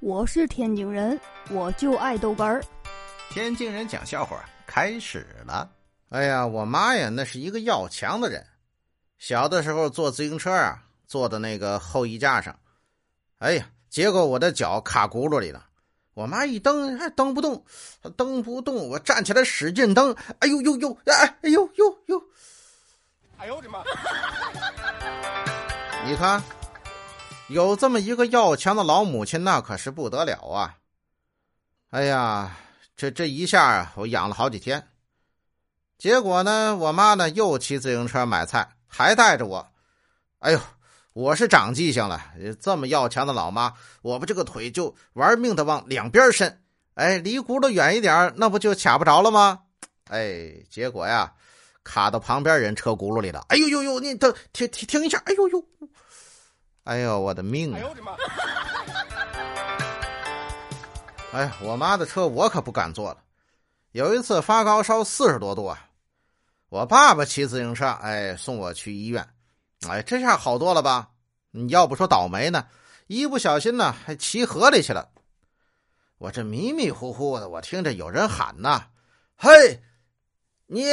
我是天津人，我就爱豆干儿。天津人讲笑话开始了。哎呀，我妈呀，那是一个要强的人。小的时候坐自行车啊，坐的那个后衣架上，哎呀，结果我的脚卡轱辘里了。我妈一蹬还蹬不动，蹬不动，我站起来使劲蹬，哎呦呦呦，哎哎呦呦呦，哎呦我的妈！你看。有这么一个要强的老母亲，那可是不得了啊！哎呀，这这一下啊，我养了好几天。结果呢，我妈呢又骑自行车买菜，还带着我。哎呦，我是长记性了，这么要强的老妈，我们这个腿就玩命的往两边伸。哎，离轱辘远一点，那不就卡不着了吗？哎，结果呀，卡到旁边人车轱辘里了。哎呦呦呦，你等停停停一下！哎呦呦！哎呦，我的命！哎呦我的妈！哎呀，我妈的车我可不敢坐了。有一次发高烧四十多度啊，我爸爸骑自行车，哎，送我去医院。哎，这下好多了吧？你要不说倒霉呢，一不小心呢，还骑河里去了。我这迷迷糊糊的，我听着有人喊呐：“嘿，你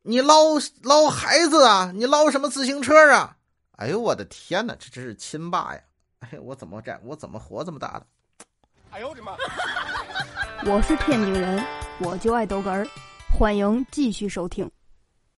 你捞捞孩子啊？你捞什么自行车啊？”哎呦我的天哪，这真是亲爸呀！哎，我怎么这我怎么活这么大的？哎呦我的妈！我是天津人，我就爱逗哏儿，欢迎继续收听。